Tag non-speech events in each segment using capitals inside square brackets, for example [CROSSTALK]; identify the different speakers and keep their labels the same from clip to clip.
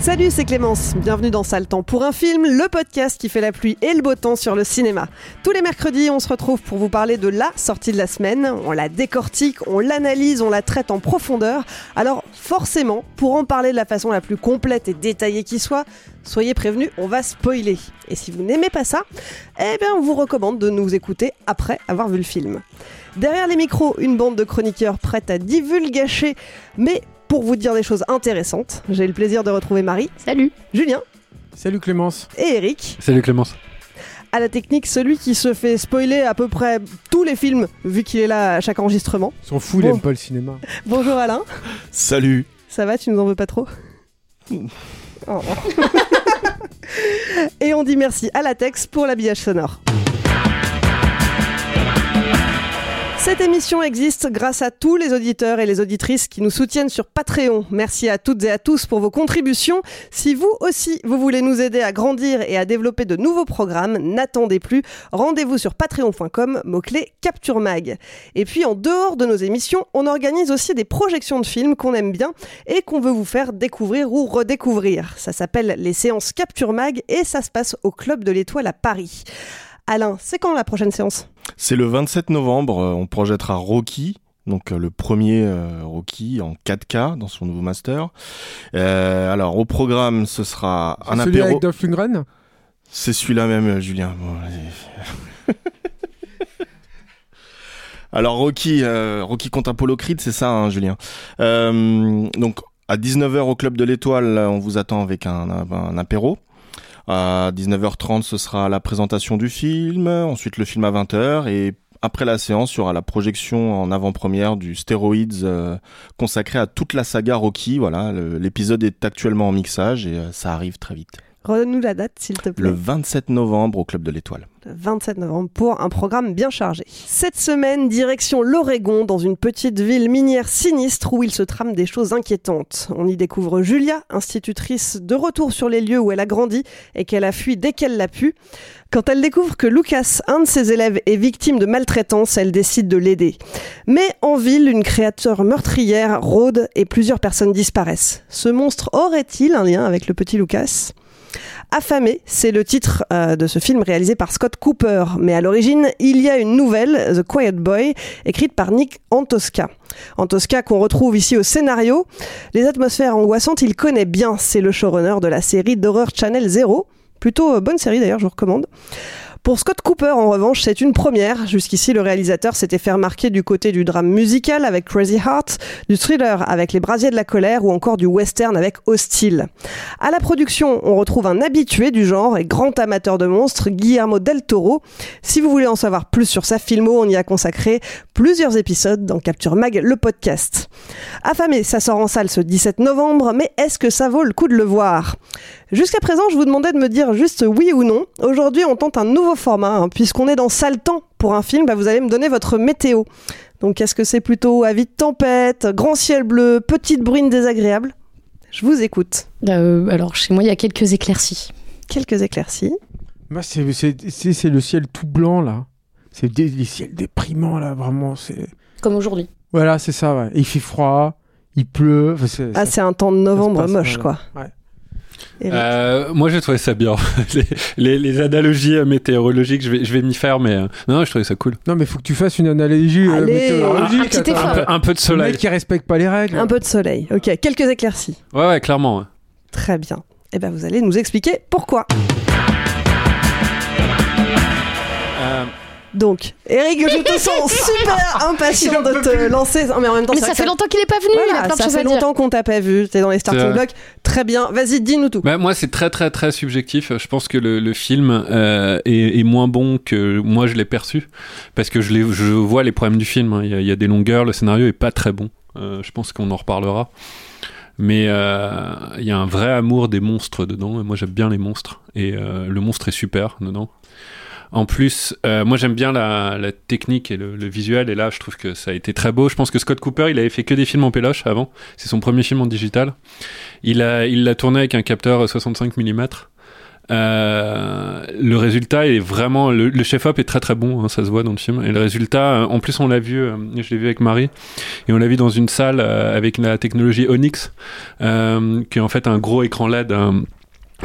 Speaker 1: Salut, c'est Clémence. Bienvenue dans Sale Temps pour un film, le podcast qui fait la pluie et le beau temps sur le cinéma. Tous les mercredis, on se retrouve pour vous parler de la sortie de la semaine. On la décortique, on l'analyse, on la traite en profondeur. Alors, forcément, pour en parler de la façon la plus complète et détaillée qui soit, soyez prévenus, on va spoiler. Et si vous n'aimez pas ça, eh bien, on vous recommande de nous écouter après avoir vu le film. Derrière les micros, une bande de chroniqueurs prête à divulgacher, mais pour vous dire des choses intéressantes. J'ai le plaisir de retrouver Marie.
Speaker 2: Salut.
Speaker 1: Julien.
Speaker 3: Salut Clémence.
Speaker 1: Et Eric.
Speaker 3: Salut Clémence.
Speaker 1: À la technique, celui qui se fait spoiler à peu près tous les films, vu qu'il est là à chaque enregistrement.
Speaker 3: Ils sont fous, il
Speaker 1: Bon.
Speaker 3: aime pas le cinéma. [LAUGHS]
Speaker 1: Bonjour Alain.
Speaker 4: Salut
Speaker 1: Ça va, tu nous en veux pas trop [LAUGHS] Oh. [LAUGHS] Et on dit merci à Latex pour l'habillage sonore. Cette émission existe grâce à tous les auditeurs et les auditrices qui nous soutiennent sur Patreon. Merci à toutes et à tous pour vos contributions. Si vous aussi, vous voulez nous aider à grandir et à développer de nouveaux programmes, n'attendez plus. Rendez-vous sur patreon.com, mot-clé Capture Mag. Et puis, en dehors de nos émissions, on organise aussi des projections de films qu'on aime bien et qu'on veut vous faire découvrir ou redécouvrir. Ça s'appelle les séances Capture Mag et ça se passe au Club de l'Étoile à Paris. Alain, c'est quand la prochaine séance?
Speaker 5: C'est le 27 novembre, euh, on projettera Rocky, donc euh, le premier euh, Rocky en 4K dans son nouveau master. Euh, alors au programme, ce sera un
Speaker 3: C'est celui
Speaker 5: apéro.
Speaker 3: avec Dolph Lundgren?
Speaker 5: C'est celui-là même, Julien. Bon. [LAUGHS] Alors Rocky, euh, Rocky contre Apollo Creed, c'est ça, hein, Julien? Euh, donc à 19h au club de l'Étoile, on vous attend avec un, un, un apéro. À 19h30, ce sera la présentation du film, ensuite le film à 20h et après la séance, il y aura la projection en avant-première du Steroids euh, consacré à toute la saga Rocky. Voilà, l'épisode est actuellement en mixage et euh, ça arrive très vite.
Speaker 1: Redonne-nous la date, s'il te plaît.
Speaker 5: Le 27 novembre au Club de l'Étoile.
Speaker 1: Le 27 novembre pour un programme bien chargé. Cette semaine, direction l'Oregon, dans une petite ville minière sinistre où il se trame des choses inquiétantes. On y découvre Julia, institutrice de retour sur les lieux où elle a grandi et qu'elle a fui dès qu'elle l'a pu. Quand elle découvre que Lucas, un de ses élèves, est victime de maltraitance, elle décide de l'aider. Mais en ville, une créature meurtrière rôde et plusieurs personnes disparaissent. Ce monstre aurait-il un lien avec le petit Lucas? Affamé, c'est le titre euh, de ce film réalisé par Scott Cooper. Mais à l'origine, il y a une nouvelle, The Quiet Boy, écrite par Nick Antosca. Antosca qu'on retrouve ici au scénario. Les atmosphères angoissantes, il connaît bien. C'est le showrunner de la série d'horreur Channel Zero. Plutôt euh, bonne série d'ailleurs, je vous recommande. Pour Scott Cooper, en revanche, c'est une première. Jusqu'ici, le réalisateur s'était fait remarquer du côté du drame musical avec Crazy Heart, du thriller avec Les Brasiers de la colère ou encore du western avec Hostile. À la production, on retrouve un habitué du genre et grand amateur de monstres, Guillermo del Toro. Si vous voulez en savoir plus sur sa filmo, on y a consacré plusieurs épisodes dans Capture Mag, le podcast. Affamé, ça sort en salle ce 17 novembre, mais est-ce que ça vaut le coup de le voir? Jusqu'à présent, je vous demandais de me dire juste oui ou non. Aujourd'hui, on tente un nouveau format, hein, puisqu'on est dans sale temps pour un film. Bah, vous allez me donner votre météo. Donc, est-ce que c'est plutôt avis de tempête, grand ciel bleu, petite bruine désagréable? Je vous écoute.
Speaker 2: Euh, alors, chez moi, il y a quelques éclaircies.
Speaker 1: Quelques éclaircies.
Speaker 3: Moi, c'est c'est- c'est- c'est le ciel tout blanc, là. C'est des, des ciels déprimants, là, vraiment. c'est
Speaker 2: Comme aujourd'hui.
Speaker 3: Voilà, c'est ça, ouais. Et il fait froid, il pleut. enfin,
Speaker 1: Ah, c'est un temps de novembre
Speaker 3: passe,
Speaker 1: moche,
Speaker 3: voilà.
Speaker 1: quoi.
Speaker 3: Ouais.
Speaker 6: Euh, moi, j'ai trouvé ça bien. [LAUGHS] les, les, les analogies euh, météorologiques, je vais, je vais m'y faire, mais euh, non, je trouvais ça cool.
Speaker 3: Non, mais faut que tu fasses une analogie euh, météorologique.
Speaker 2: un effort.
Speaker 6: Un peu, un peu de
Speaker 3: Le
Speaker 6: soleil.
Speaker 3: mec qui respecte pas les règles.
Speaker 1: Un peu de soleil. Ok, quelques éclaircies.
Speaker 6: Ouais, ouais, clairement. ouais.
Speaker 1: Très bien. Eh ben, vous allez nous expliquer pourquoi. Donc, Eric, je te sens super impatient de te lancer. Non, mais en même temps,
Speaker 2: Mais ça fait longtemps qu'il est pas venu. il a
Speaker 1: Voilà,
Speaker 2: plein de
Speaker 1: ça fait longtemps qu'on t'a pas vu. T'es dans les starting blocks. Très bien. Vas-y, dis-nous tout.
Speaker 6: bah, moi, c'est très, très, très subjectif. Je pense que le, le film euh, est, est moins bon que moi je l'ai perçu, parce que je, l'ai- je vois les problèmes du film. hein. Il y, a, il y a des longueurs, le scénario est pas très bon. Euh, je pense qu'on en reparlera. Mais euh, il y a un vrai amour des monstres dedans. Et moi, j'aime bien les monstres. Et euh, le monstre est super dedans. En plus, euh, moi j'aime bien la, la technique et le, le visuel, et là je trouve que ça a été très beau. Je pense que Scott Cooper, il avait fait que des films en péloche avant. C'est son premier film en digital. Il a, il l'a tourné avec un capteur 65 mm. Euh, le résultat est vraiment le, le chef-op est très très bon, hein, ça se voit dans le film. Et le résultat, euh, en plus on l'a vu, euh, je l'ai vu avec Marie, et on l'a vu dans une salle euh, avec la technologie Onyx, euh, qui est en fait un gros écran LED.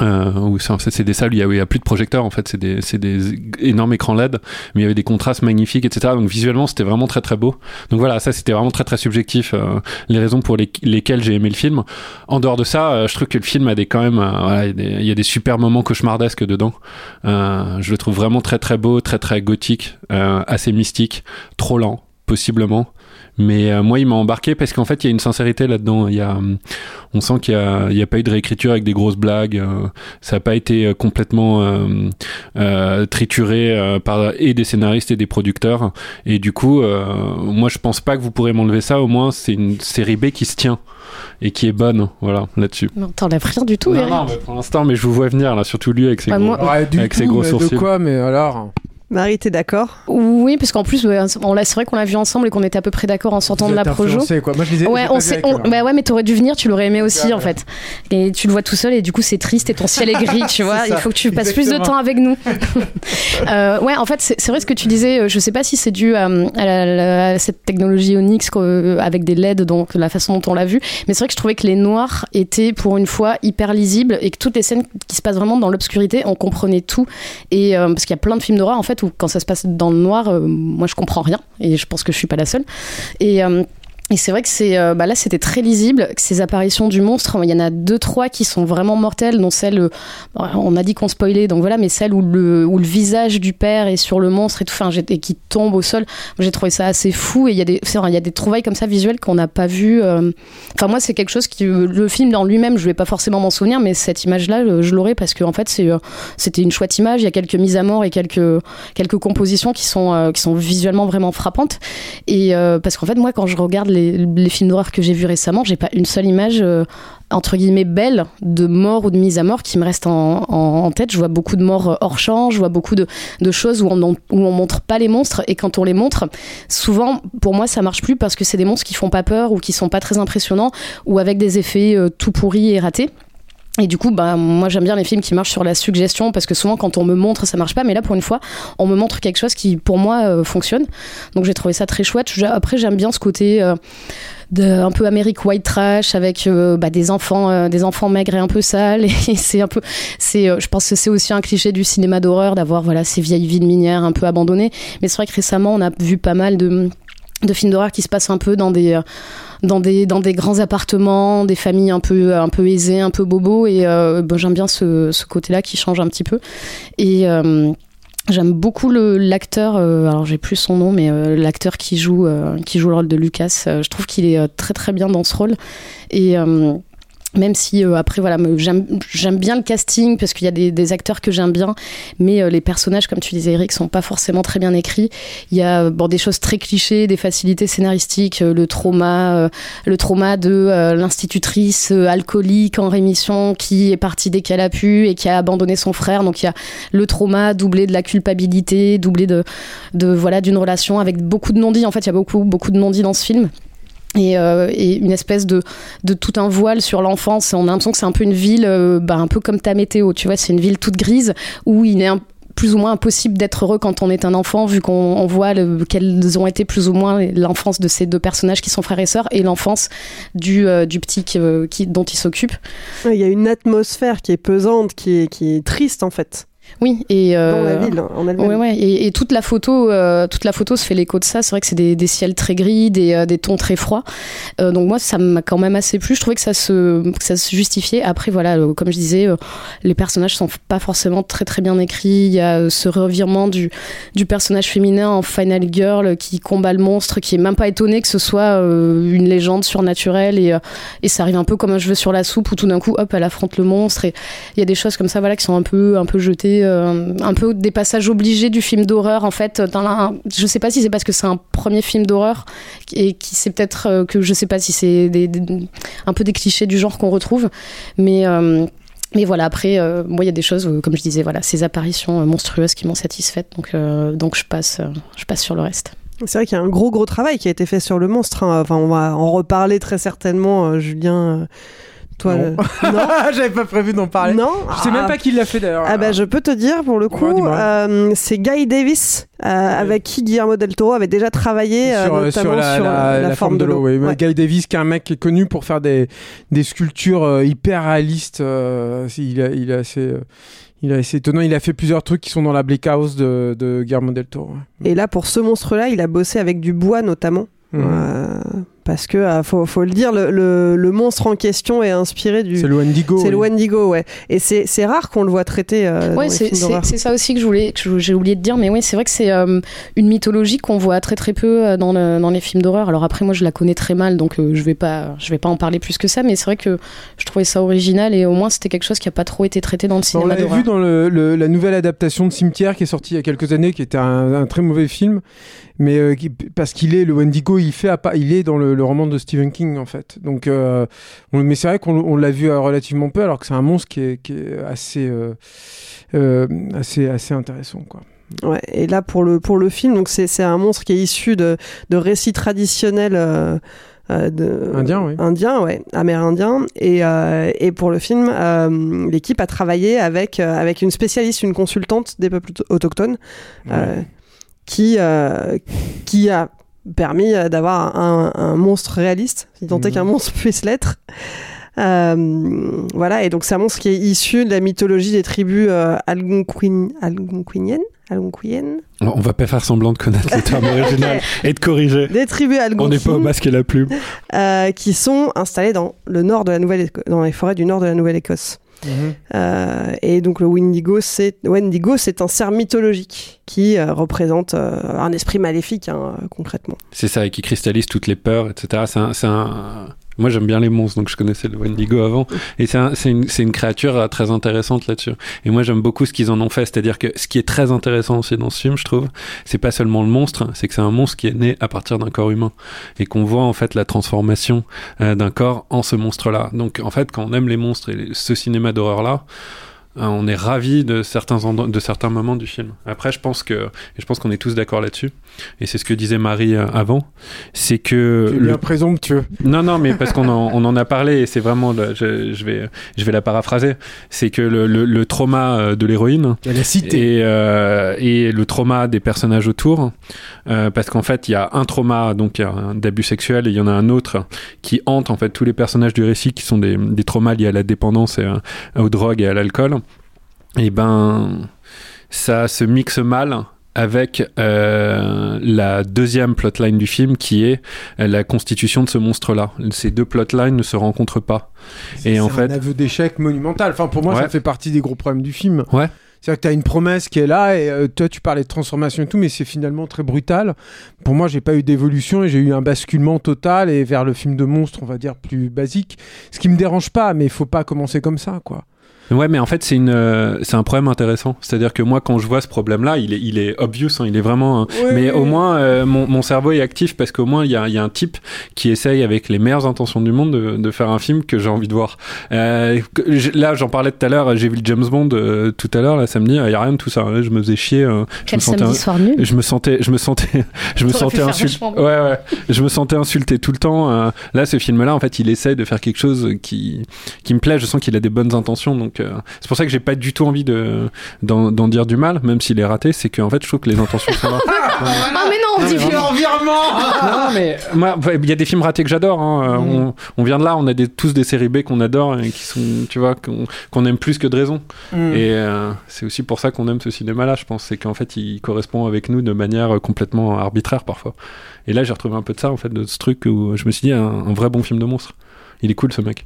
Speaker 6: Euh, où c'est des salles où il y a, plus de projecteurs en fait c'est des, des énormes écrans LED mais il y avait des contrastes magnifiques etc donc visuellement c'était vraiment très très beau. Donc voilà ça c'était vraiment très très subjectif euh, les raisons pour les- lesquelles j'ai aimé le film. En dehors de ça euh, je trouve que le film a des quand même euh, voilà, il y il y a des super moments cauchemardesques dedans. Euh, je le trouve vraiment très très beau très très gothique assez mystique trop lent possiblement mais euh, moi il m'a embarqué parce qu'en fait il y a une sincérité là-dedans. Il y a hum, on sent qu'il y a, il y a pas eu de réécriture avec des grosses blagues euh, ça n'a pas été euh, complètement euh, euh, trituré euh, par et des scénaristes et des producteurs. Et du coup euh, moi je pense pas que vous pourrez m'enlever ça. Au moins c'est une série B qui se tient et qui est bonne. Voilà là-dessus.
Speaker 2: Non, t'enlèves rien du tout,
Speaker 6: non,
Speaker 2: Eric.
Speaker 6: non, mais pour l'instant mais je vous vois venir là surtout lui avec ses
Speaker 2: Bah,
Speaker 6: gros
Speaker 2: moi-
Speaker 6: avec
Speaker 3: tout,
Speaker 6: ses gros
Speaker 3: mais
Speaker 6: sourcils.
Speaker 3: de quoi, mais alors?
Speaker 1: Marie, t'es d'accord?
Speaker 2: Oui, parce qu'en plus, ouais, on l'a- c'est vrai qu'on l'a vu ensemble et qu'on était à peu près d'accord en sortant
Speaker 3: Vous
Speaker 2: de la projo.
Speaker 3: quoi. Moi, je les ai-
Speaker 2: Ouais, on sait, on-
Speaker 3: hein.
Speaker 2: bah ouais, mais t'aurais dû venir, tu l'aurais aimé aussi en fait. Et tu le vois tout seul et du coup c'est triste et ton ciel est gris, tu [LAUGHS] vois. Il faut que tu passes plus de temps avec nous. [LAUGHS] Euh, ouais, en fait, c'est vrai ce que tu disais. euh, Je sais pas si c'est dû à, à la- la- à cette technologie Onyx euh, avec des LED, donc la façon dont on l'a vu. Mais c'est vrai que je trouvais que les noirs étaient pour une fois hyper lisibles et que toutes les scènes qui se passent vraiment dans l'obscurité, on comprenait tout. Et euh, parce qu'il y a plein de films d'horreur en fait quand ça se passe dans le noir, euh, moi je comprends rien et je pense que je suis pas la seule. Euh, et c'est vrai que c'est euh, bah là c'était très lisible que ces apparitions du monstre il y en a deux trois qui sont vraiment mortelles dont celle euh, on a dit qu'on spoilait donc voilà mais celle où le où le visage du père est sur le monstre et tout et qui tombe au sol j'ai trouvé ça assez fou et il y a des il y a des trouvailles comme ça visuelles qu'on n'a pas vu euh, enfin moi c'est quelque chose qui le film en lui-même je vais pas forcément m'en souvenir mais cette image là je l'aurais parce que en fait c'est c'était une chouette image il y a quelques mises à mort et quelques quelques compositions qui sont qui sont visuellement vraiment frappantes et parce qu'en fait, moi, quand je regarde les, films d'horreur que j'ai vus récemment, j'ai pas une seule image euh, entre guillemets belle de mort ou de mise à mort qui me reste en, tête. Je vois beaucoup de morts euh, hors champ, je vois beaucoup de, choses où on, où on montre pas les monstres et quand on les montre, souvent pour moi ça marche plus parce que c'est des monstres qui font pas peur ou qui sont pas très impressionnants ou avec des effets euh, tout pourris et ratés. Et du coup, bah, moi j'aime bien les films qui marchent sur la suggestion parce que souvent quand on me montre ça marche pas, mais là pour une fois on me montre quelque chose qui pour moi euh, fonctionne. Donc j'ai trouvé ça très chouette. Après j'aime bien ce côté euh, un peu Amérique white trash avec euh, bah, des enfants, euh, des enfants maigres et un peu sales. [LAUGHS] Et c'est un peu, c'est, euh, je pense que c'est aussi un cliché du cinéma d'horreur d'avoir voilà ces vieilles villes minières un peu abandonnées. Mais c'est vrai que récemment on a vu pas mal de de films d'horreur qui se passent un peu dans des euh, dans des dans des grands appartements, des familles un peu un peu aisées, un peu bobos et euh, j'aime bien ce, ce côté-là qui change un petit peu. Et euh, J'aime beaucoup l'acteur, euh, alors j'ai plus son nom, mais euh, l'acteur qui joue qui joue le rôle de Lucas. je trouve qu'il est très très bien dans ce rôle. Et même si euh, après voilà me- j'aime bien le casting parce qu'il y a des, acteurs que j'aime bien mais euh, les personnages comme tu disais Eric sont pas forcément très bien écrits. Il y a euh, des choses très clichés des facilités scénaristiques le trauma le trauma de l'institutrice alcoolique en rémission qui est partie dès qu'elle a pu et qui a abandonné son frère. Donc il y a le trauma doublé de la culpabilité doublé de voilà d'une relation avec beaucoup de non-dits. En fait il y a beaucoup beaucoup de non-dits dans ce film et, euh, et une espèce de, tout un voile sur l'enfance. On a l'impression que c'est un peu une ville, euh, bah, un peu comme ta météo, tu vois, c'est une ville toute grise où il est plus ou moins impossible d'être heureux quand on est un enfant, vu qu'on on voit le- quelles ont été plus ou moins l'enfance de ces deux personnages qui sont frères et sœurs et l'enfance du, euh, du petit qui, dont ils s'occupent.
Speaker 1: Il y a une atmosphère qui est pesante, qui est triste en fait.
Speaker 2: Oui, et euh,
Speaker 1: Dans la ville en elle-même.
Speaker 2: Ouais, ouais. Et, et toute la photo, euh, toute la photo se fait l'écho de ça. C'est vrai que c'est des, des ciels très gris, des, euh, des tons très froids. Euh, donc moi, ça m'a quand même assez plu. Je trouvais que ça se, que ça se justifiait. Après, voilà, comme je disais, les personnages sont pas forcément très très bien écrits. Il y a ce revirement du, du personnage féminin en final girl qui combat le monstre, qui est même pas étonné que ce soit une légende surnaturelle et, et ça arrive un peu comme un cheveu sur la soupe où tout d'un coup, hop, elle affronte le monstre. Et il y a des choses comme ça, voilà, qui sont un peu, un peu jetées, euh, un peu des passages obligés du film d'horreur en fait. Dans la, je sais pas si c'est parce que c'est un premier film d'horreur et qui c'est peut-être euh, que je sais pas si c'est des- des- un peu des clichés du genre qu'on retrouve, mais euh, mais voilà, après, moi, il y a des choses, comme je disais, voilà, ces apparitions monstrueuses qui m'ont satisfaite, donc, donc je, passe, je passe sur le reste.
Speaker 1: C'est vrai qu'il y a un gros gros travail qui a été fait sur le monstre. hein. Enfin, on va en reparler très certainement, Julien. Toi,
Speaker 3: Non.
Speaker 1: le- [LAUGHS]
Speaker 3: J'avais pas prévu d'en parler.
Speaker 1: Non.
Speaker 3: Je sais même
Speaker 1: Ah.
Speaker 3: pas qui l'a fait d'ailleurs.
Speaker 1: Ah bah je peux te dire pour le coup, euh, c'est Guy Davis euh, avec qui Guillermo del Toro avait déjà travaillé euh,
Speaker 3: sur,
Speaker 1: notamment
Speaker 3: sur la,
Speaker 1: sur
Speaker 3: la- la forme de l'eau. oui.
Speaker 1: Ouais.
Speaker 3: Guy Davis, qui est un mec qui est connu pour faire des, des sculptures hyper réalistes. il, a- il est assez, il est assez étonnant. Il a fait plusieurs trucs qui sont dans la Bleak House de, de Guillermo del Toro.
Speaker 1: Et là pour ce monstre-là, il a bossé avec du bois notamment.
Speaker 3: Mhm.
Speaker 1: Parce que euh, faut, faut le dire, le, le- le monstre en question est inspiré du.
Speaker 3: C'est le Wendigo.
Speaker 1: C'est le. Wendigo, ouais. Et c'est c'est rare qu'on le voit traité. euh, dans
Speaker 2: Ouais, c'est ça aussi que je voulais, j'ai oublié de dire, mais oui, c'est vrai que c'est euh, une mythologie qu'on voit très très peu euh, dans, le- dans les films d'horreur. Alors après, moi, je la connais très mal, donc euh, je vais pas, je vais pas en parler plus que ça, mais c'est vrai que je trouvais ça original et au moins c'était quelque chose qui a pas trop été traité dans le
Speaker 3: On
Speaker 2: cinéma
Speaker 3: l'avait
Speaker 2: d'horreur.
Speaker 3: vu dans le- le- la nouvelle adaptation de Cimetière qui est sortie il y a quelques années, qui était un, un très mauvais film, mais euh, parce qu'il est le Wendigo, il fait, il est dans le, le roman de Stephen King en fait. Donc, euh, on- mais c'est vrai qu'on on l'a vu relativement peu, alors que c'est un monstre qui est, qui est assez, euh, assez, assez intéressant quoi.
Speaker 1: Ouais, et là pour le pour le film, donc c'est c'est un monstre qui est issu de, de récits traditionnels euh, de
Speaker 3: Indien, oui.
Speaker 1: indien, ouais, amérindien. Et euh, et pour le film, euh, l'équipe a travaillé avec avec une spécialiste, une consultante des peuples auto- autochtones, qui euh, qui a permis euh, d'avoir un, un monstre réaliste, si tant est
Speaker 3: Mhm.
Speaker 1: qu'un monstre puisse l'être. Euh, voilà, et donc c'est un monstre qui est issu de la mythologie des tribus euh, algonquin- algonquiniennes, algonquiennes,
Speaker 6: On va pas faire semblant de connaître les termes [LAUGHS] originaux et de corriger.
Speaker 1: des tribus
Speaker 6: On n'est pas au
Speaker 1: algonquines
Speaker 6: masque et la plume.
Speaker 1: euh, qui sont installées dans le nord de la Nouvelle, dans les forêts du nord de la Nouvelle-Écosse. Euh, et donc le Wendigo, c'est Wendigo, c'est un cerf mythologique qui euh, représente euh, un esprit maléfique hein, concrètement.
Speaker 6: C'est ça, et qui cristallise toutes les peurs, etc. C'est un, Moi, j'aime bien les monstres, donc je connaissais le Wendigo avant. Et c'est un- une, créature euh, très intéressante là-dessus. Et moi, j'aime beaucoup ce qu'ils en ont fait. C'est-à-dire que ce qui est très intéressant aussi dans ce film, je trouve, c'est pas seulement le monstre, c'est que c'est un monstre qui est né à partir d'un corps humain. Et qu'on voit en fait la transformation euh, d'un corps en ce monstre-là. Donc, en fait, quand on aime les monstres et ce cinéma d'horreur-là, on est ravi de certains de certains moments du film. Après, je pense que et je pense qu'on est tous d'accord là-dessus. Et c'est ce que disait Marie euh, avant, c'est que
Speaker 3: C'est
Speaker 6: le-
Speaker 3: bien présomptueux.
Speaker 6: non, non, mais parce qu'on en, on en a parlé et c'est vraiment, le- je, je vais, je vais la paraphraser, c'est que le, le- le trauma euh, de l'héroïne
Speaker 3: Elle a cité.
Speaker 6: et, euh, et le trauma des personnages autour, euh, parce qu'en fait, il y a un trauma donc d'abus sexuel et il y en a un autre qui hante en fait tous les personnages du récit qui sont des, des traumas liés à la dépendance et à- aux drogues et à l'alcool. Et ben, ça se mixe mal avec euh, la deuxième plotline du film qui est euh, la constitution de ce monstre-là. Ces deux plotlines ne se rencontrent pas. Et en
Speaker 3: C'est
Speaker 6: fait,
Speaker 3: un aveu d'échec monumental. Enfin, pour moi,
Speaker 6: Ouais.
Speaker 3: ça fait partie des gros problèmes du film.
Speaker 6: Ouais.
Speaker 3: C'est-à-dire que tu as une promesse qui est là et euh, toi tu parlais de transformation et tout, mais c'est finalement très brutal. Pour moi, j'ai pas eu d'évolution et j'ai eu un basculement total et vers le film de monstre, on va dire plus basique. Ce qui me dérange pas, mais il faut pas commencer comme ça, quoi.
Speaker 6: Ouais, mais en fait, c'est une, euh, c'est un problème intéressant. C'est-à-dire que moi, quand je vois ce problème-là, il est, il est obvious, hein, il est vraiment. hein.
Speaker 3: Ouais,
Speaker 6: mais
Speaker 3: ouais,
Speaker 6: au moins, euh, mon, mon cerveau est actif parce qu'au moins, il y a, il y a un type qui essaye avec les meilleures intentions du monde de, de faire un film que j'ai envie de voir. Euh, là, j'en parlais tout à l'heure. J'ai vu le James Bond euh, tout à l'heure, là, samedi. Il y a rien de tout ça. hein. Je me faisais chier. euh, je
Speaker 2: Quel
Speaker 6: me sentais
Speaker 2: soir nul.
Speaker 6: je me sentais, je me sentais, [LAUGHS] je me sentais insulté. Ouais, ouais. Je me sentais insulté tout le temps. euh, là, ce film-là, en fait, il essaye de faire quelque chose qui, qui me plaît. Je sens qu'il a des bonnes intentions. Donc, euh, c'est pour ça que j'ai pas du tout envie de, d'en, d'en dire du mal, même s'il est raté. C'est qu'en fait, je trouve que les intentions sont là.
Speaker 2: Ah mais non, on dit plus.
Speaker 6: non, mais moi, il y a des films ratés que j'adore. hein. Euh, On, on vient de là, on a des, tous des séries B qu'on adore et qui sont, tu vois, qu'on, qu'on aime plus que de raison.
Speaker 3: Mm.
Speaker 6: Et euh, c'est aussi pour ça qu'on aime ce cinéma-là, je pense. C'est qu'en fait, il correspond avec nous de manière complètement arbitraire parfois. Et là, j'ai retrouvé un peu de ça, en fait, de ce truc où je me suis dit, un, un vrai bon film de monstre. Il est cool, ce mec.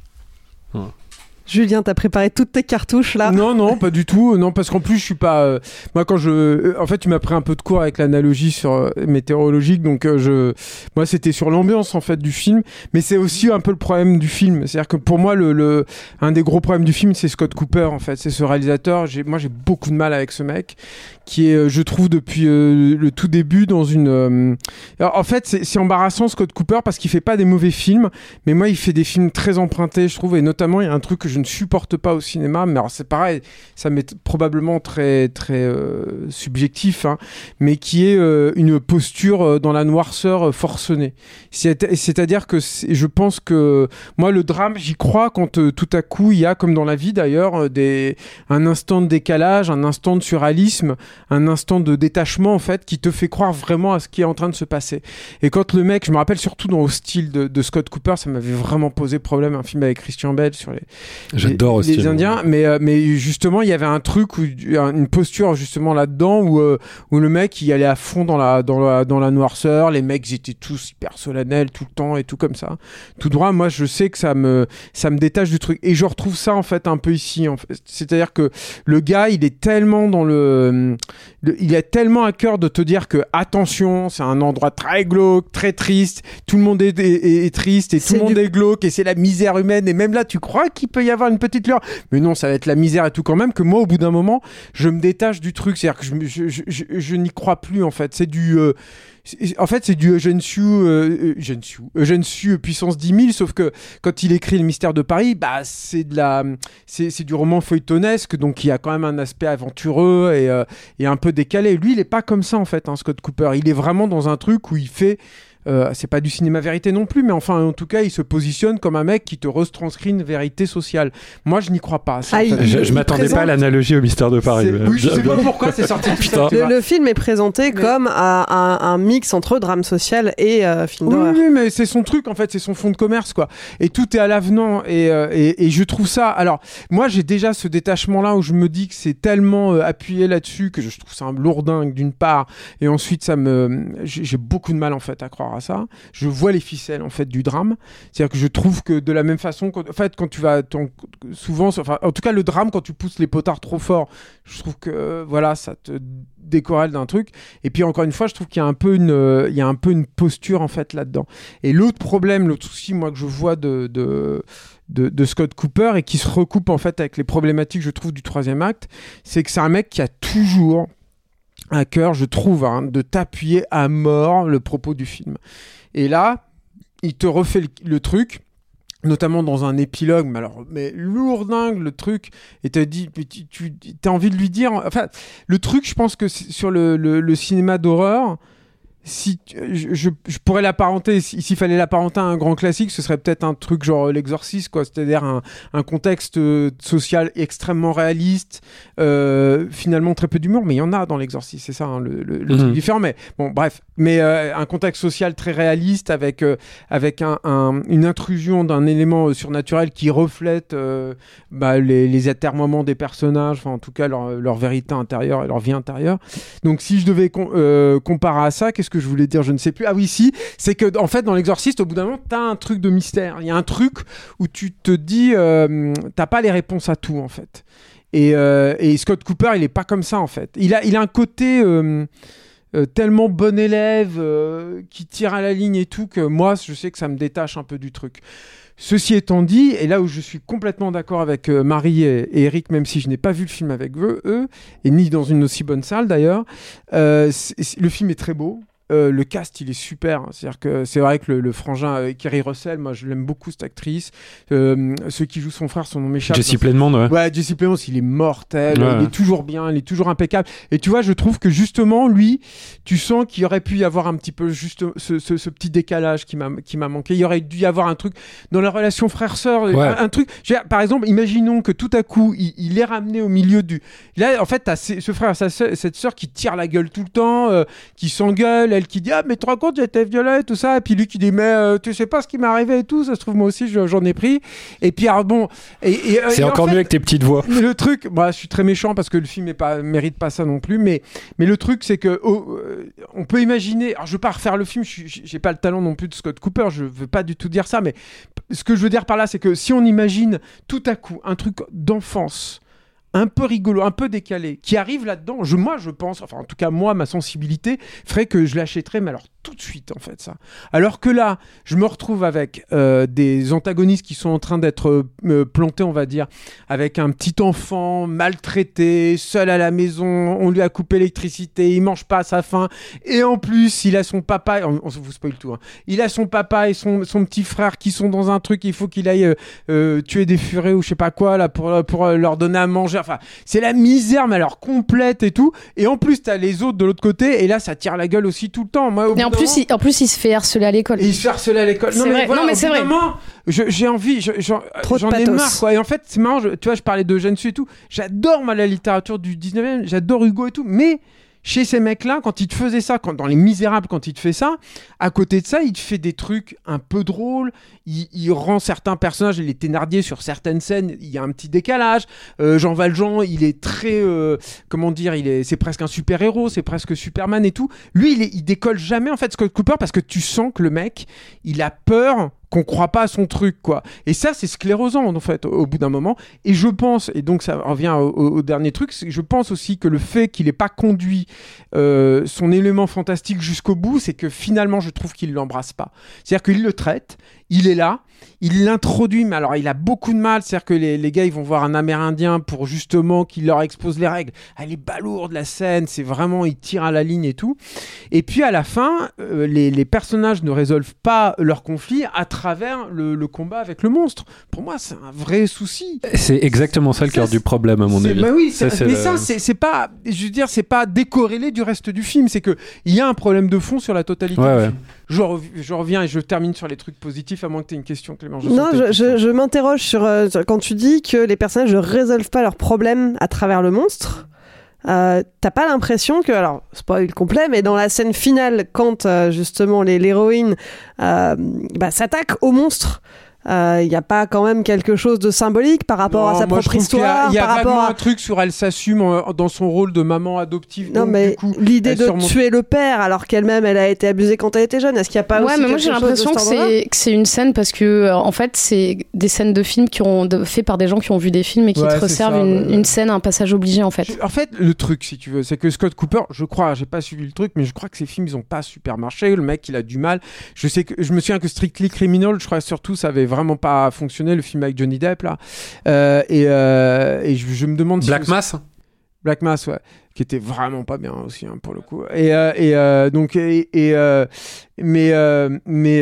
Speaker 1: Julien, t'as préparé toutes tes cartouches là
Speaker 3: Non, non, pas du tout. Non, parce qu'en plus, je suis pas. euh, Moi, quand je. euh, En fait, tu m'as pris un peu de cours avec l'analogie sur euh, météorologique, donc je. Moi, c'était sur l'ambiance en fait du film, mais c'est aussi un peu le problème du film. C'est-à-dire que pour moi, le, un des gros problèmes du film, c'est Scott Cooper en fait. C'est ce réalisateur. J'ai moi, j'ai beaucoup de mal avec ce mec, qui est, je trouve, depuis le tout début dans une. en fait, c'est c'est embarrassant Scott Cooper parce qu'il fait pas des mauvais films, mais moi, il fait des films très empruntés, je trouve, et notamment, il y a un truc que je ne supporte pas au cinéma, mais alors c'est pareil, ça m'est probablement très, très euh, subjectif, hein, mais qui est euh, une posture euh, dans la noirceur forcenée. C'est- C'est-à-dire que je pense que moi, le drame, j'y crois quand tout à coup, il y a, comme dans la vie d'ailleurs, des, un instant de décalage, un instant de surréalisme, un instant de détachement, en fait, qui te fait croire vraiment à ce qui est en train de se passer. Et quand le mec, je me rappelle surtout dans le style de, de Scott Cooper, ça m'avait vraiment posé problème, un film avec Christian Bale sur les,
Speaker 6: J'adore
Speaker 3: les,
Speaker 6: aussi.
Speaker 3: les Indiens, mais, euh, mais justement, il y avait un truc, où, une posture justement là-dedans où, euh, où le mec, il allait à fond dans la, dans la, dans la noirceur, les mecs, ils étaient tous hyper solennels tout le temps et tout comme ça. Tout droit, moi, je sais que ça me, ça me détache du truc. Et je retrouve ça, en fait, un peu ici. En fait. C'est-à-dire que le gars, il est tellement dans le, le- il a tellement à cœur de te dire que attention, c'est un endroit très glauque, très triste, tout le monde est, est- est triste et tout le monde
Speaker 1: du-
Speaker 3: est glauque et c'est la misère humaine et même là tu crois qu'il peut y avoir une petite lueur, mais non, ça va être la misère et tout quand même que moi au bout d'un moment, je me détache du truc, c'est-à-dire que je, n'y crois plus en fait, c'est du euh, en fait, c'est du Eugène Sue, euh, Eugène Sue puissance 10 000, sauf que quand il écrit Le mystère de Paris, bah, c'est de la, c'est, c'est du roman feuilletonesque, donc il y a quand même un aspect aventureux et, euh, et un peu décalé. Lui, il est pas comme ça en fait, hein, Scott Cooper. Il est vraiment dans un truc où il fait euh, c'est pas du cinéma vérité non plus, mais enfin, en tout cas, il se positionne comme un mec qui te retranscrit une vérité sociale. Moi, je n'y crois pas.
Speaker 1: Ah, il-.
Speaker 6: Je, je m'attendais
Speaker 1: présente-
Speaker 6: pas à l'analogie au mystère de Paris.
Speaker 3: Oui, je sais pas pourquoi c'est sorti [LAUGHS]
Speaker 6: Putain.
Speaker 1: Le, le film est présenté comme un, un- un mix entre drame social et euh, film
Speaker 3: Oui,
Speaker 1: d'horreur.
Speaker 3: oui, mais c'est son truc en fait, c'est son fond de commerce quoi. Et tout est à l'avenant et, euh, et, et je trouve ça. Alors moi j'ai déjà ce détachement là où je me dis que c'est tellement euh, appuyé là-dessus que je trouve ça un lourdingue d'une part et ensuite ça me j'ai beaucoup de mal en fait à croire à ça. Je vois les ficelles en fait du drame. C'est-à-dire que je trouve que de la même façon, en fait quand tu vas souvent, enfin en tout cas le drame quand tu pousses les potards trop fort, je trouve que euh, voilà ça te décorrèle d'un truc. Et puis encore une fois, je trouve qu'il y a un peu une, euh, il y a un peu une posture en fait là-dedans. Et l'autre problème, l'autre souci, moi que je vois de, de de, de Scott Cooper et qui se recoupe en fait avec les problématiques, je trouve, du troisième acte, c'est que c'est un mec qui a toujours à cœur, je trouve, hein, de t'appuyer à mort le propos du film. Et là, il te refait le, truc notamment dans un épilogue, mais alors, mais lourdingue le truc, et t'as dit, tu, tu as envie de lui dire, enfin, le truc, je pense que sur le, le cinéma d'horreur, si je, je, je pourrais l'apparenter, si- s'il fallait l'apparenter à un grand classique, ce serait peut-être un truc genre euh, l'exorciste, quoi, c'est-à-dire un, un contexte euh, social extrêmement réaliste, euh, finalement très peu d'humour, mais il y en a dans l'exorciste, c'est ça hein, le, le, le
Speaker 6: Mhm.
Speaker 3: truc différent, mais bon, bref, mais euh, un contexte social très réaliste avec, euh, avec un, un- une intrusion d'un élément surnaturel qui reflète euh, bah, les, les atermoiements des personnages, enfin en tout cas leur, leur vérité intérieure et leur vie intérieure. Donc si je devais com- euh, comparer à ça, qu'est-ce que je voulais dire Je ne sais plus. Ah oui, si, c'est que en fait dans l'exorciste, au bout d'un moment, t'as un truc de mystère. Il y a un truc où tu te dis, euh, t'as pas les réponses à tout en fait. Et, euh, Scott Cooper, il est pas comme ça en fait. Il a, il a un côté euh, euh, tellement bon élève qui tire à la ligne et tout que moi, je sais que ça me détache un peu du truc. Ceci étant dit, et là où je suis complètement d'accord avec Marie et, Eric, même si je n'ai pas vu le film avec eux, et ni dans une aussi bonne salle d'ailleurs, le film est très beau. Euh, le cast, il est super. hein. C'est-à-dire que c'est vrai que le, le frangin euh, Kerry Russell, moi, je l'aime beaucoup cette actrice. Euh, ceux qui jouent son frère, son nom m'échappe.
Speaker 6: Jesse Plemons, ouais.
Speaker 3: Ouais, Jesse Plemons, il est mortel.
Speaker 6: Ouais,
Speaker 3: il est toujours bien, il est toujours impeccable. Et tu vois, je trouve que justement, lui, tu sens qu'il aurait pu y avoir un petit peu juste ce, ce- ce petit décalage qui m'a manqué. Il aurait dû y avoir un truc dans la relation frère-sœur,
Speaker 6: Ouais.
Speaker 3: un, un truc. dire, par exemple, imaginons que tout à coup, il, il est ramené au milieu du. Là, en fait, t'as ce frère, cette sœur qui tire la gueule tout le temps, euh, qui s'engueule, elle qui dit ah mais tu te rends compte j'étais violée tout ça, et puis lui qui dit mais euh, tu sais pas ce qui m'est arrivé et tout, ça se trouve moi aussi je- j'en ai pris. Et puis alors bon, et, et, euh,
Speaker 6: C'est
Speaker 3: en
Speaker 6: encore
Speaker 3: fait-
Speaker 6: mieux avec tes petites voix.
Speaker 3: mais le truc, moi, je suis très méchant parce que le film pas, mérite pas ça non plus, mais, mais le truc, c'est que oh, euh, on peut imaginer. Alors, je veux pas refaire le film, j'ai pas le talent non plus de Scott Cooper, je veux pas du tout dire ça, mais ce que je veux dire par là, c'est que si on imagine tout à coup un truc d'enfance, un peu rigolo, un peu décalé, qui arrive là-dedans, je, moi, je pense, enfin, en tout cas, moi, ma sensibilité ferait que je l'achèterais, mais alors tout de suite, en fait, ça. Alors que là, je me retrouve avec euh, des antagonistes qui sont en train d'être euh, plantés, on va dire, avec un petit enfant maltraité, seul à la maison, on lui a coupé l'électricité, il mange pas à sa faim, et en plus, il a son papa, on, on vous spoil tout, hein. il a son papa et son, son petit frère qui sont dans un truc, il faut qu'il aille euh, euh, tuer des furets ou je sais pas quoi, là, pour, pour euh, leur donner à manger, enfin, c'est la misère, mais alors complète et tout, et en plus, t'as les autres de l'autre côté, et là, ça tire la gueule aussi tout le temps. Moi, au
Speaker 2: en plus, il, en plus, il se fait harceler à l'école.
Speaker 3: il se fait harceler à l'école.
Speaker 2: C'est vrai.
Speaker 3: voilà,
Speaker 2: Non, mais c'est vrai.
Speaker 3: J'ai envie, je- j'en ai marre quoi. Et en fait, c'est marrant, je- tu vois, je parlais de Gensu et tout. J'adore moi la littérature du 19e, j'adore Hugo et tout, mais chez ces mecs-là, quand ils te faisaient ça, dans Les Misérables, quand ils te fait ça, à côté de ça, il te fait des trucs un peu drôles. Il, il rend certains personnages, les Thénardier sur certaines scènes, il y a un petit décalage. Euh, Jean Valjean, il est très, euh, comment dire, il est, c'est presque un super héros, c'est presque Superman et tout. Lui, il, il décolle jamais en fait Scott Cooper parce que tu sens que le mec, il a peur qu'on croit pas à son truc quoi. Et ça, c'est sclérosant en fait au, bout d'un moment. Et je pense, et donc ça revient au, au- dernier truc, je pense aussi que le fait qu'il ait pas conduit euh, son élément fantastique jusqu'au bout, c'est que finalement, je trouve qu'il l'embrasse pas. C'est-à-dire qu'il le traite, il est là, il l'introduit, mais alors il a beaucoup de mal. C'est-à-dire que les, les gars, ils vont voir un Amérindien pour justement qu'il leur expose les règles. Elle est balourde la scène, c'est vraiment, il tire à la ligne et tout. Et puis à la fin, euh, les, les personnages ne résolvent pas leur conflit à travers le, le combat avec le monstre. Pour moi, c'est un vrai souci.
Speaker 6: C'est exactement ça le cœur du problème, à mon avis.
Speaker 3: bah oui,
Speaker 6: Ça,
Speaker 3: c'est-
Speaker 6: c'est
Speaker 3: mais
Speaker 6: le-
Speaker 3: ça, c'est c'est pas, je veux dire, c'est pas décorrélé du reste du film. C'est que il y a un problème de fond sur la totalité
Speaker 6: Ouais,
Speaker 3: du
Speaker 6: ouais.
Speaker 3: film. Je, rev- je reviens et je termine sur les trucs positifs, à moins que tu aies une question, Clément. Je
Speaker 1: Non, je,
Speaker 3: une
Speaker 1: je- je m'interroge sur euh, quand tu dis que les personnages ne résolvent pas leurs problèmes à travers le monstre. Euh, T'as pas l'impression que, alors, spoil complet, mais dans la scène finale, quand euh, justement les- l'héroïne bah, s'attaque au monstre, il n'y a pas quand même quelque chose de symbolique par rapport à
Speaker 3: Non,
Speaker 1: sa
Speaker 3: moi, je
Speaker 1: propre
Speaker 3: trouve qu'il y a-
Speaker 1: histoire,
Speaker 3: Il y a,
Speaker 1: par rapport à...
Speaker 3: un truc sur elle s'assume euh, dans son rôle de maman adoptive.
Speaker 1: Non,
Speaker 3: donc,
Speaker 1: mais l'idée de
Speaker 3: surmonte-
Speaker 1: tuer le père alors qu'elle-même elle a été abusée quand elle était jeune, est-ce qu'il n'y a pas
Speaker 2: ouais,
Speaker 1: aussi
Speaker 2: mais moi
Speaker 1: quelque
Speaker 2: j'ai l'impression que c'est que c'est une scène parce que euh, en fait c'est des scènes de films qui ont de, fait par des gens qui ont vu des films et qui
Speaker 3: Ouais,
Speaker 2: te resservent
Speaker 3: ça,
Speaker 2: une,
Speaker 3: ouais,
Speaker 2: une scène, un passage obligé en fait.
Speaker 3: En fait, le truc, si tu veux, c'est que Scott Cooper, je crois, j'ai pas suivi le truc, mais je crois que ces films, ils ont pas super marché. Le mec, il a du mal. Je sais que, je me souviens que Strictly Criminal, je crois surtout, ça avait vraiment pas fonctionné, le film avec Johnny Depp, là. Euh, et, euh, et je, je me demande
Speaker 6: Black
Speaker 3: si.
Speaker 6: Mass
Speaker 3: Black Mass, ouais. Qui était vraiment pas bien aussi, hein, pour le coup. Et, euh, et euh, donc, et, et, euh, mais, mais,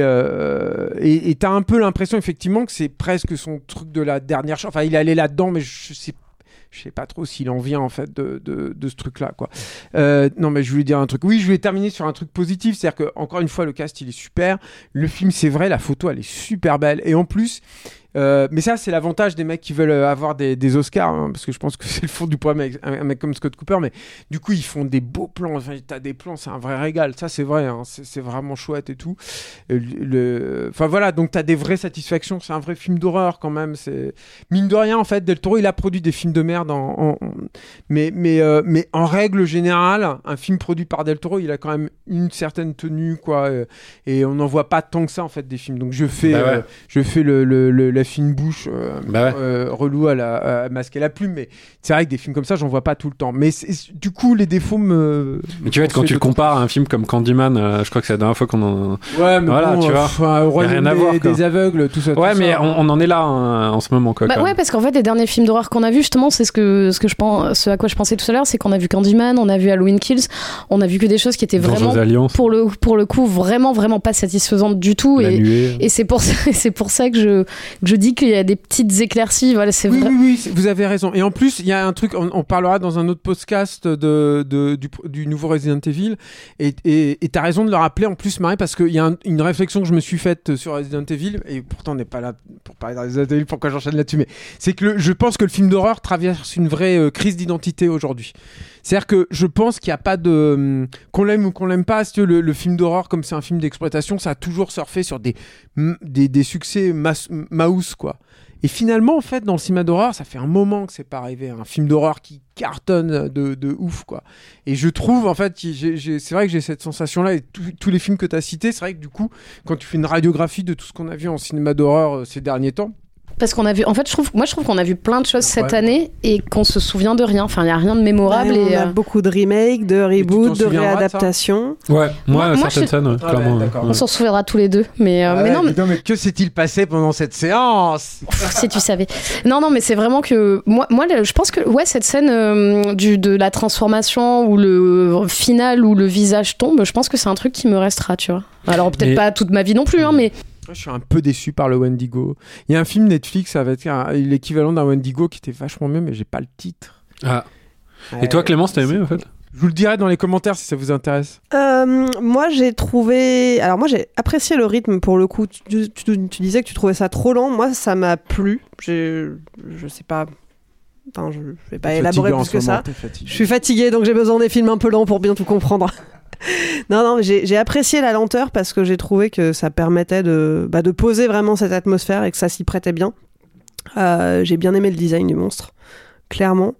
Speaker 3: et et t'as un peu l'impression, effectivement, que c'est presque son truc de la dernière chance. Enfin, il est allé là-dedans, mais je sais je sais pas trop s'il en vient en fait de, de, de ce truc là quoi. Euh, non mais je voulais dire un truc. Oui je voulais terminer sur un truc positif c'est à dire que encore une fois le cast il est super. Le film c'est vrai la photo elle est super belle. Et en plus euh, mais ça, c'est l'avantage des mecs qui veulent euh, avoir des, des Oscars, hein, parce que je pense que [LAUGHS] c'est le fond du problème avec un, un mec comme Scott Cooper. Mais du coup, ils font des beaux plans. Enfin, t'as des plans, c'est un vrai régal. Ça, c'est vrai. hein, c'est vraiment chouette et tout. Euh, le- Enfin voilà, donc t'as des vraies satisfactions. C'est un vrai film d'horreur quand même. C'est mine de rien en fait. Del Toro, il a produit des films de merde, en, en- en- mais mais euh, mais en règle générale, un film produit par Del Toro, il a quand même une certaine tenue quoi. euh, et on n'en voit pas tant que ça en fait des films. Donc je fais
Speaker 6: Bah ouais.
Speaker 3: je fais le, le- le- la fine bouche euh,
Speaker 6: Bah
Speaker 3: euh, relou à, la, à masquer la plume. Mais c'est vrai que des films comme ça, j'en vois pas tout le temps. Mais c'est- du coup, les défauts me.
Speaker 6: Mais tu vois, quand tu le compares à un film comme Candyman, euh, je crois que c'est la dernière fois qu'on en.
Speaker 3: Ouais, mais
Speaker 6: voilà,
Speaker 3: bon,
Speaker 6: tu vois.
Speaker 3: enfin,
Speaker 6: rien à
Speaker 3: des,
Speaker 6: voir, quoi.
Speaker 3: des aveugles, tout ça.
Speaker 6: Ouais,
Speaker 3: tout
Speaker 6: mais
Speaker 3: ça.
Speaker 6: on, on en est là hein, en ce moment, quoi.
Speaker 2: Bah
Speaker 6: quand
Speaker 2: ouais, parce qu'en fait, les derniers films d'horreur qu'on a vus, justement, c'est ce que, ce que je pense, ce à quoi je pensais tout à l'heure, c'est qu'on a vu Candyman, on a vu Halloween Kills, on a vu que des choses qui étaient vraiment,
Speaker 6: Alliance.
Speaker 2: pour le, pour le coup, vraiment, vraiment pas satisfaisantes du tout.
Speaker 6: La
Speaker 2: et et c'est pour ça, [LAUGHS] c'est pour ça que je, que je dis qu'il y a des petites éclaircies. Voilà, c'est
Speaker 3: Oui,
Speaker 2: vrai.
Speaker 3: oui, oui, vous avez raison. Et en plus, il y a un truc, on, on parlera dans un autre podcast de, de- du, du nouveau Resident Evil. Et et t'as raison de le rappeler en plus, Marie, parce qu'il y a un- une réflexion que je me suis faite sur Resident Evil, et pourtant on n'est pas là pour parler de Resident Evil, pourquoi j'enchaîne là-dessus, mais c'est que le- je pense que le film d'horreur traverse une vraie euh, crise d'identité aujourd'hui. C'est-à-dire que je pense qu'il n'y a pas de. hum, Qu'on l'aime ou qu'on l'aime pas, si le, film d'horreur, comme c'est un film d'exploitation, ça a toujours surfé sur des, des, succès mouse, quoi. Et finalement, en fait, dans le cinéma d'horreur, ça fait un moment que c'est pas arrivé. Un film d'horreur qui cartonne de, de ouf, quoi. Et je trouve, en fait, c'est vrai que j'ai cette sensation-là. Et tous- tous les films que tu as cités, c'est vrai que du coup, quand tu fais une radiographie de tout ce qu'on a vu en cinéma d'horreur euh, ces derniers temps,
Speaker 2: Parce qu'on a vu, en fait, je trouve, moi, je trouve qu'on a vu plein de choses cette année et qu'on se souvient de rien. Enfin, il y a rien de mémorable.
Speaker 1: Ouais,
Speaker 2: et,
Speaker 1: on a
Speaker 2: euh,
Speaker 1: beaucoup de remakes, de reboots, de réadaptations.
Speaker 6: Ouais, moi,
Speaker 2: Moi- moi,
Speaker 6: certaines
Speaker 2: je-
Speaker 6: scènes, ouais,
Speaker 3: Ah ouais,
Speaker 6: clairement.
Speaker 2: on s'en souviendra tous les deux. Mais, euh, mais non, mais-
Speaker 3: Ah mais que s'est-il passé pendant cette séance?
Speaker 2: Si tu savais. Non, non, mais c'est vraiment que moi, moi, je pense que ouais, cette scène euh, du, de la transformation où le final où le visage tombe, je pense que c'est un truc qui me restera, tu vois. Alors peut-être
Speaker 6: Mais-
Speaker 2: pas toute ma vie non plus, hein, mais
Speaker 3: Je suis un peu déçu par le Wendigo. Il y a un film Netflix avec l'équivalent d'un Wendigo qui était vachement mieux, mais j'ai pas le titre.
Speaker 6: Ah.
Speaker 3: Ouais.
Speaker 6: Et toi, Clémence, t'as aimé en fait?
Speaker 3: Je vous le dirai dans les commentaires si ça vous intéresse.
Speaker 1: Euh, moi, j'ai trouvé. Alors, moi, j'ai apprécié le rythme pour le coup. Tu, tu- tu disais que tu trouvais ça trop lent. Moi, ça m'a plu. Je sais pas. Enfin, je je vais pas élaborer
Speaker 3: fatigué
Speaker 1: plus que
Speaker 3: moment,
Speaker 1: ça.
Speaker 3: fatigué.
Speaker 1: Je suis fatiguée, donc j'ai besoin des films un peu lents pour bien tout comprendre. [LAUGHS] non, non, j'ai apprécié la lenteur parce que j'ai trouvé que ça permettait de, bah, de poser vraiment cette atmosphère et que ça s'y prêtait bien. Euh, j'ai bien aimé le design du monstre, clairement.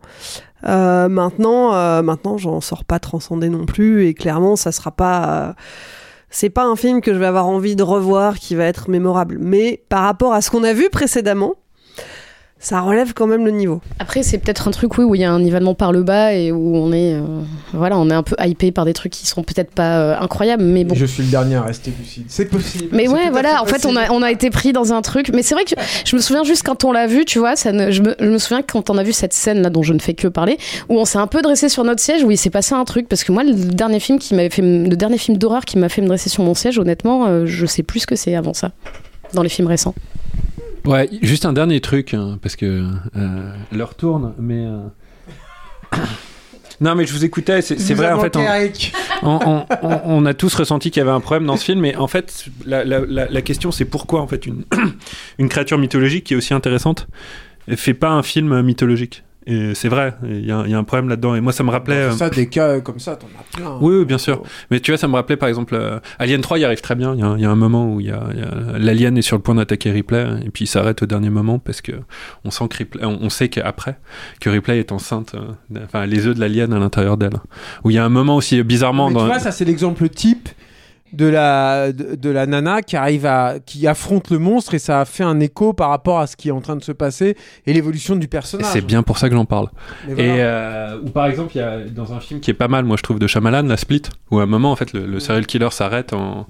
Speaker 1: Euh, maintenant, euh, maintenant, j'en sors pas transcendé non plus et clairement, ça sera pas. c'est pas un film que je vais avoir envie de revoir qui va être mémorable. Mais par rapport à ce qu'on a vu précédemment, ça relève quand même le niveau.
Speaker 2: après c'est peut-être un truc oui où il y a un nivellement par le bas et où on est euh, voilà, on est un peu hypé par des trucs qui sont peut-être pas euh, incroyables, mais bon.
Speaker 3: Je suis le dernier à rester lucide. C'est possible.
Speaker 2: Mais ouais, voilà, en fait, on a, on a été pris dans un truc. Mais c'est vrai que je me souviens juste quand on l'a vu, tu vois, ça ne- je, me, je me souviens quand on a vu cette scène-là dont je ne fais que parler, où on s'est un peu dressé sur notre siège, où il s'est passé un truc. Parce que moi, le dernier film qui m'avait fait, le dernier film d'horreur qui m'a fait me dresser sur mon siège, honnêtement, euh, je sais plus ce que c'est avant ça, dans les films récents.
Speaker 6: Ouais, juste un dernier truc, hein, parce que euh, l'heure tourne, mais. euh, [COUGHS] Non, mais je vous écoutais, c'est vrai, en fait, on,
Speaker 3: Eric.
Speaker 6: on, on- [LAUGHS] on- on a tous ressenti qu'il y avait un problème dans ce film, mais en fait, la, la- la- la question, c'est pourquoi, en fait, une, [COUGHS] une créature mythologique qui est aussi intéressante fait pas un film mythologique Et c'est vrai, il y, a il y a un problème là-dedans. Et moi, ça me rappelait. euh,
Speaker 3: Ça, des cas comme ça, t'en as plein.
Speaker 6: oui, oui, bien sûr. Mais tu vois, ça me rappelait par exemple euh, Alien 3, il arrive très bien. Il y, a un- il y a un moment où y a, l'alien est sur le point d'attaquer Ripley et puis il s'arrête au dernier moment parce que on sent que Ripley, on, sait qu'après que Ripley est enceinte, euh, enfin les œufs de l'alien à l'intérieur d'elle. Où il y a un moment aussi bizarrement
Speaker 3: Mais
Speaker 6: dans
Speaker 3: tu vois, ça c'est l'exemple type de la, de, de la nana qui arrive à qui affronte le monstre et ça a fait un écho par rapport à ce qui est en train de se passer et l'évolution du
Speaker 6: Et
Speaker 3: personnage.
Speaker 6: c'est bien pour ça que j'en parle.
Speaker 3: Voilà.
Speaker 6: Et euh, ou par exemple, il y a dans un film qui est pas mal, moi je trouve de Shyamalan, La Split, où à un moment en fait le, le serial killer s'arrête en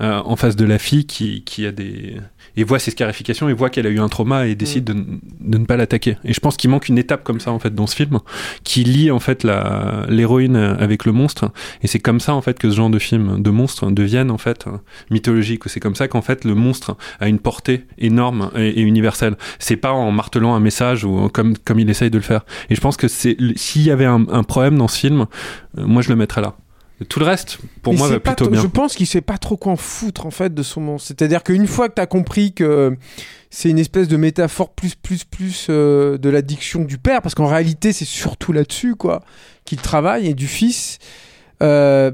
Speaker 6: euh, en face de la fille qui, qui a des et voit ses scarifications et voit qu'elle a eu un trauma et décide de, n- de ne pas l'attaquer. Et je pense qu'il manque une étape comme ça en fait dans ce film qui lie en fait la l'héroïne avec le monstre et c'est comme ça en fait que ce genre de film de monstres deviennent en fait mythologiques. C'est comme ça qu'en fait le monstre a une portée énorme et, et universelle. C'est pas en martelant un message ou comme comme il essaye de le faire. Et je pense que c'est s'il y avait un, un problème dans ce film, euh, moi je le mettrais là. Tout le reste, pour moi, va plutôt bien.
Speaker 3: Je pense qu'il sait pas trop quoi en foutre en fait de son monstre. C'est-à-dire qu'une fois que tu as compris que c'est une espèce de métaphore plus plus plus euh, de l'addiction du père, parce qu'en réalité c'est surtout là-dessus quoi qu'il travaille et du fils. euh,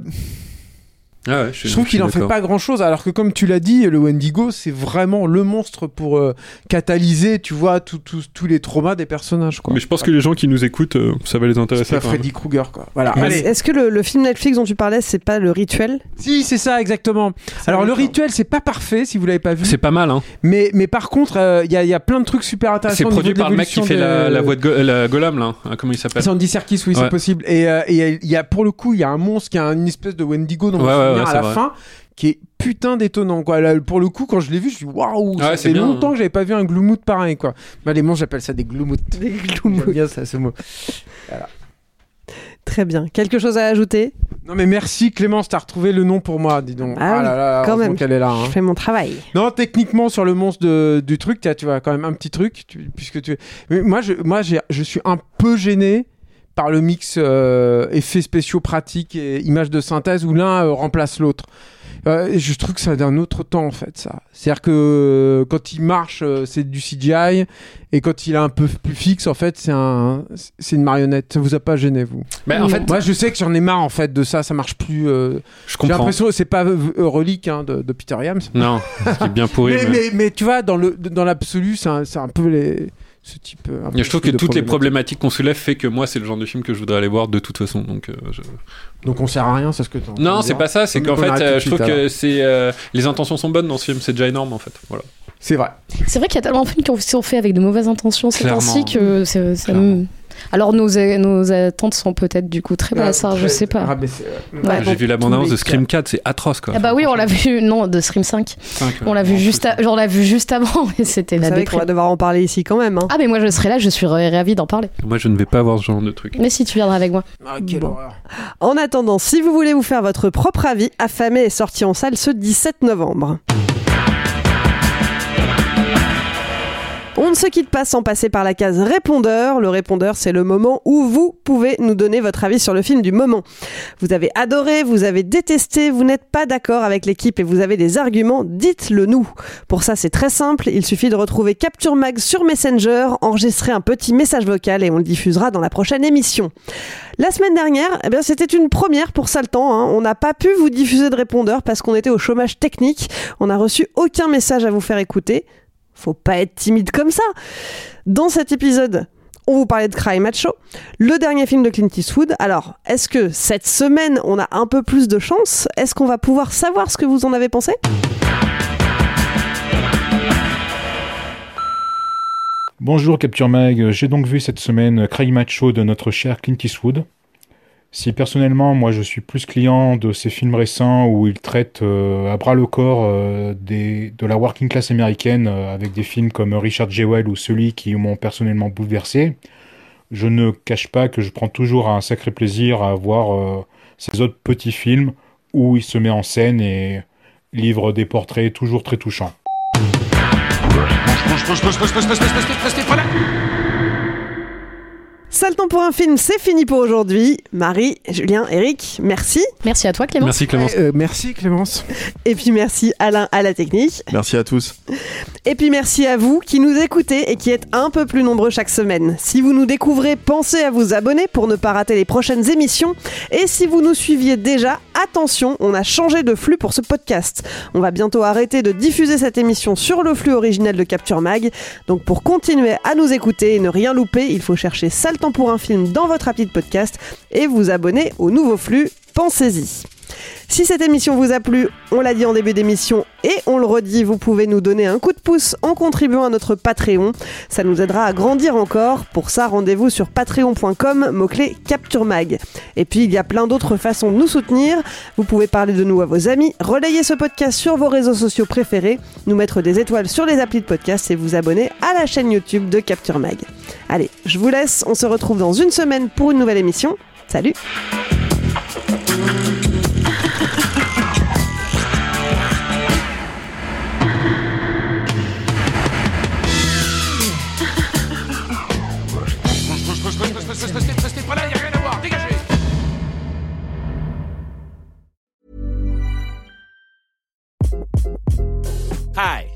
Speaker 6: Ah ouais, je, suis-
Speaker 3: Je trouve qu'il en fait pas grand chose, alors que comme tu l'as dit, le Wendigo, c'est vraiment le monstre pour euh, catalyser, tu vois, tous les traumas des personnages. Quoi.
Speaker 6: Mais je pense que les gens qui nous écoutent, euh, ça va les
Speaker 3: c'est
Speaker 6: intéresser. même.
Speaker 3: Freddy Krueger, quoi. Voilà.
Speaker 1: Est-ce que le, le film Netflix dont tu parlais, c'est pas le rituel?
Speaker 3: Si, c'est ça, exactement. Alors, le rituel, c'est pas parfait, si vous l'avez pas vu.
Speaker 6: C'est pas mal, hein.
Speaker 3: Mais, mais par contre, euh, il y, a- il y a plein de trucs super intéressants.
Speaker 6: C'est produit par le mec qui fait la,
Speaker 3: de-
Speaker 6: la voix de Go- la Gollum, là. hein, comment il s'appelle?
Speaker 3: C'est Andy Serkis, oui,
Speaker 6: Ouais.
Speaker 3: c'est possible. Et euh, et il y a pour le coup, il y a un monstre qui a une espèce de Wendigo dans
Speaker 6: Ouais,
Speaker 3: mon
Speaker 6: ouais, ouais,
Speaker 3: à la
Speaker 6: vrai.
Speaker 3: fin, qui est putain détonnant. Quoi. Là, pour le coup, quand je l'ai vu, je suis waouh,
Speaker 6: Ouais,
Speaker 3: ça
Speaker 6: c'est
Speaker 3: fait longtemps
Speaker 6: hein.
Speaker 3: que j'avais pas vu un gloumout pareil. Quoi. Bah, les monstres, j'appelle ça des gloumoutes. [LAUGHS]
Speaker 1: Des
Speaker 3: bien ça, ce mot.
Speaker 1: Très bien. Quelque chose à ajouter?
Speaker 3: Non, mais merci Clémence, t'as retrouvé le nom pour moi, dis donc.
Speaker 1: Ah oui,
Speaker 3: là là,
Speaker 1: quand même.
Speaker 3: qu'elle est là. hein.
Speaker 1: Je fais mon travail.
Speaker 3: Non, techniquement sur le monstre de- du truc, t'as- tu vois quand même un petit truc, tu- puisque tu. Mais moi, je, moi, je suis un peu gêné par le mix euh, effets spéciaux pratiques et images de synthèse où l'un euh, remplace l'autre. Euh, je trouve que ça d'un autre temps en fait ça. C'est-à-dire que euh, quand il marche, euh, c'est du CGI et quand il est un peu plus fixe, en fait, c'est un, c'est une marionnette. Ça vous a pas gêné vous?
Speaker 6: Mais en fait,
Speaker 3: Moi, je sais que j'en ai marre en fait de ça. Ça marche plus. euh,
Speaker 6: je
Speaker 3: J'ai
Speaker 6: comprends.
Speaker 3: l'impression que c'est pas relique hein, de, de Peter Williams.
Speaker 6: Non, ce qui est bien pourri.
Speaker 3: Mais,
Speaker 6: mais-
Speaker 3: mais, mais tu vois, dans le dans l'absolu, c'est un, c'est un peu les ce type. euh,
Speaker 6: je trouve que toutes les
Speaker 3: problématique.
Speaker 6: problématiques qu'on soulève fait que moi c'est le genre de film que je voudrais aller voir de toute façon donc euh, je-
Speaker 3: Donc on sert à rien, c'est ce que tu.
Speaker 6: non c'est pas ça c'est qu'en fait euh, je trouve que c'est euh, les intentions sont bonnes dans ce film c'est déjà énorme en fait voilà
Speaker 3: C'est vrai.
Speaker 2: C'est vrai qu'il y a tellement de films qui ont- sont faits avec de mauvaises intentions ces
Speaker 6: Clairement.
Speaker 2: temps-ci que c'est- ça me- Alors nos, nos attentes sont peut-être du coup très basses, hein, je sais pas.
Speaker 3: Rabaissé, ouais.
Speaker 2: Ouais,
Speaker 6: j'ai
Speaker 2: bon.
Speaker 6: vu la bande-annonce
Speaker 3: tous
Speaker 6: de Scream 4 c'est atroce quoi
Speaker 2: Ah bah oui, on l'a vu, non, de Scream 5.
Speaker 6: Cinq,
Speaker 2: On l'a vu juste, à- on vu juste avant [LAUGHS] et c'était la déprime.
Speaker 1: va devoir en parler ici quand même. hein.
Speaker 2: Ah mais moi je serai là, je suis ra- ravie d'en parler.
Speaker 6: moi je ne vais pas voir ce genre de truc
Speaker 2: Mais si tu viendras avec moi.
Speaker 3: Ah, quelle
Speaker 1: Bon.
Speaker 3: horreur.
Speaker 1: En attendant, si vous voulez vous faire votre propre avis, Affamé est sorti en salle ce 17 novembre. Se quitte pas sans passer par la case répondeur. Le répondeur, c'est le moment où vous pouvez nous donner votre avis sur le film du moment. Vous avez adoré, vous avez détesté, vous n'êtes pas d'accord avec l'équipe et vous avez des arguments, dites-le nous. Pour ça, c'est très simple, il suffit de retrouver Capture Mag sur Messenger, enregistrer un petit message vocal et on le diffusera dans la prochaine émission. La semaine dernière, eh bien, c'était une première pour Saltan. Hein. On n'a pas pu vous diffuser de répondeur parce qu'on était au chômage technique. On n'a reçu aucun message à vous faire écouter. Faut pas être timide comme ça. Dans cet épisode, on vous parlait de Cry Macho, le dernier film de Clint Eastwood. Alors, est-ce que cette semaine, on a un peu plus de chance? Est-ce qu'on va pouvoir savoir ce que vous en avez pensé?
Speaker 7: Bonjour Capture Mag, j'ai donc vu cette semaine Cry Macho de notre cher Clint Eastwood. Si personnellement, moi je suis plus client de ces films récents où il traite euh, à bras le corps euh, de la working class américaine euh, avec des films comme Richard Jewell ou celui qui m'ont personnellement bouleversé, je ne cache pas que je prends toujours un sacré plaisir à voir euh, ces autres petits films où il se met en scène et livre des portraits toujours très touchants.
Speaker 1: Saltan pour un film, c'est fini pour aujourd'hui. Marie, Julien, Eric, merci.
Speaker 2: Merci à toi Clément.
Speaker 6: merci Clémence
Speaker 3: Euh, merci Clémence.
Speaker 1: Et puis merci Alain à la technique.
Speaker 5: Merci à tous.
Speaker 1: Et puis merci à vous qui nous écoutez et qui êtes un peu plus nombreux chaque semaine. Si vous nous découvrez, pensez à vous abonner pour ne pas rater les prochaines émissions. Et si vous nous suiviez déjà, attention, on a changé de flux pour ce podcast. On va bientôt arrêter de diffuser cette émission sur le flux original de Capture Mag. Donc pour continuer à nous écouter et ne rien louper, il faut chercher Saltan pour un film dans votre appli de podcast et vous abonner au nouveau flux. Pensez-y. Si cette émission vous a plu, on l'a dit en début d'émission et on le redit, vous pouvez nous donner un coup de pouce en contribuant à notre Patreon. Ça nous aidera à grandir encore. Pour ça, rendez-vous sur patreon.com, mot-clé Capture Mag. Et puis, il y a plein d'autres façons de nous soutenir. Vous pouvez parler de nous à vos amis, relayer ce podcast sur vos réseaux sociaux préférés, nous mettre des étoiles sur les applis de podcast et vous abonner à la chaîne YouTube de Capture Mag. Allez, je vous laisse, on se retrouve dans une semaine pour une nouvelle émission. Salut
Speaker 8: Hi,